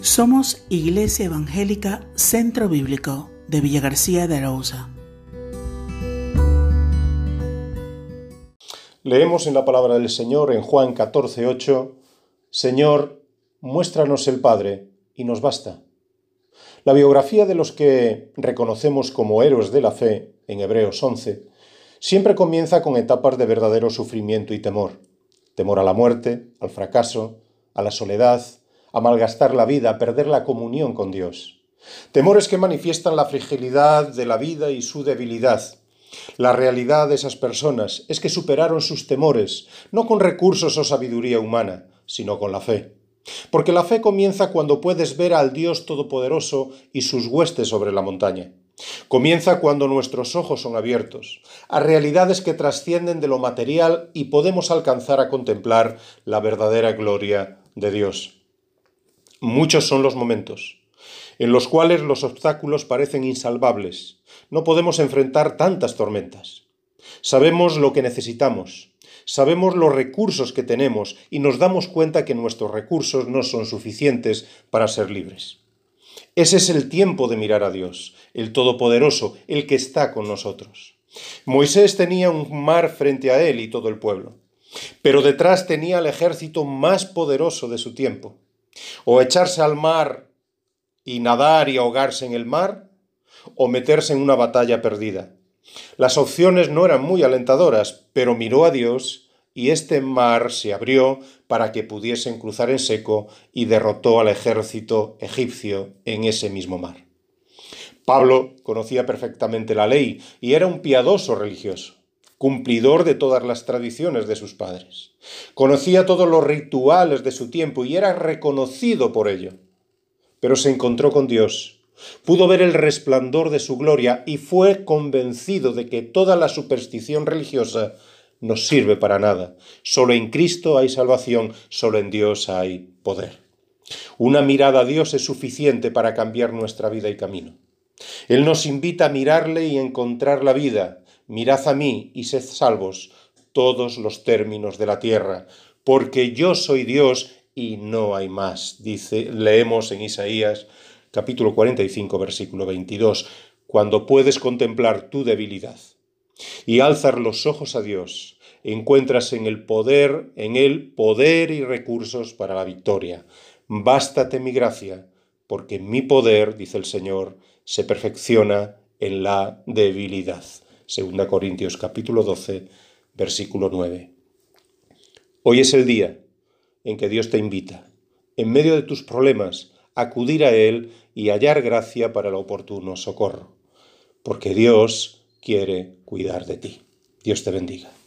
Somos Iglesia Evangélica Centro Bíblico de Villa García de Arauza. Leemos en la palabra del Señor en Juan 14:8, Señor, muéstranos el Padre y nos basta. La biografía de los que reconocemos como héroes de la fe, en Hebreos 11, siempre comienza con etapas de verdadero sufrimiento y temor. Temor a la muerte, al fracaso, a la soledad, a malgastar la vida, a perder la comunión con Dios. Temores que manifiestan la fragilidad de la vida y su debilidad. La realidad de esas personas es que superaron sus temores, no con recursos o sabiduría humana, sino con la fe. Porque la fe comienza cuando puedes ver al Dios Todopoderoso y sus huestes sobre la montaña. Comienza cuando nuestros ojos son abiertos a realidades que trascienden de lo material y podemos alcanzar a contemplar la verdadera gloria de Dios. Muchos son los momentos en los cuales los obstáculos parecen insalvables. No podemos enfrentar tantas tormentas. Sabemos lo que necesitamos, sabemos los recursos que tenemos y nos damos cuenta que nuestros recursos no son suficientes para ser libres. Ese es el tiempo de mirar a Dios, el Todopoderoso, el que está con nosotros. Moisés tenía un mar frente a él y todo el pueblo, pero detrás tenía el ejército más poderoso de su tiempo o echarse al mar y nadar y ahogarse en el mar, o meterse en una batalla perdida. Las opciones no eran muy alentadoras, pero miró a Dios y este mar se abrió para que pudiesen cruzar en seco y derrotó al ejército egipcio en ese mismo mar. Pablo conocía perfectamente la ley y era un piadoso religioso cumplidor de todas las tradiciones de sus padres. Conocía todos los rituales de su tiempo y era reconocido por ello. Pero se encontró con Dios, pudo ver el resplandor de su gloria y fue convencido de que toda la superstición religiosa no sirve para nada. Solo en Cristo hay salvación, solo en Dios hay poder. Una mirada a Dios es suficiente para cambiar nuestra vida y camino. Él nos invita a mirarle y encontrar la vida, mirad a mí y sed salvos todos los términos de la tierra, porque yo soy Dios y no hay más. Dice, leemos en Isaías capítulo 45 versículo 22, cuando puedes contemplar tu debilidad y alzar los ojos a Dios, encuentras en el poder, en él poder y recursos para la victoria. Bástate mi gracia, porque mi poder, dice el Señor, se perfecciona en la debilidad. 2 Corintios capítulo 12, versículo 9. Hoy es el día en que Dios te invita, en medio de tus problemas, a acudir a Él y hallar gracia para el oportuno socorro, porque Dios quiere cuidar de ti. Dios te bendiga.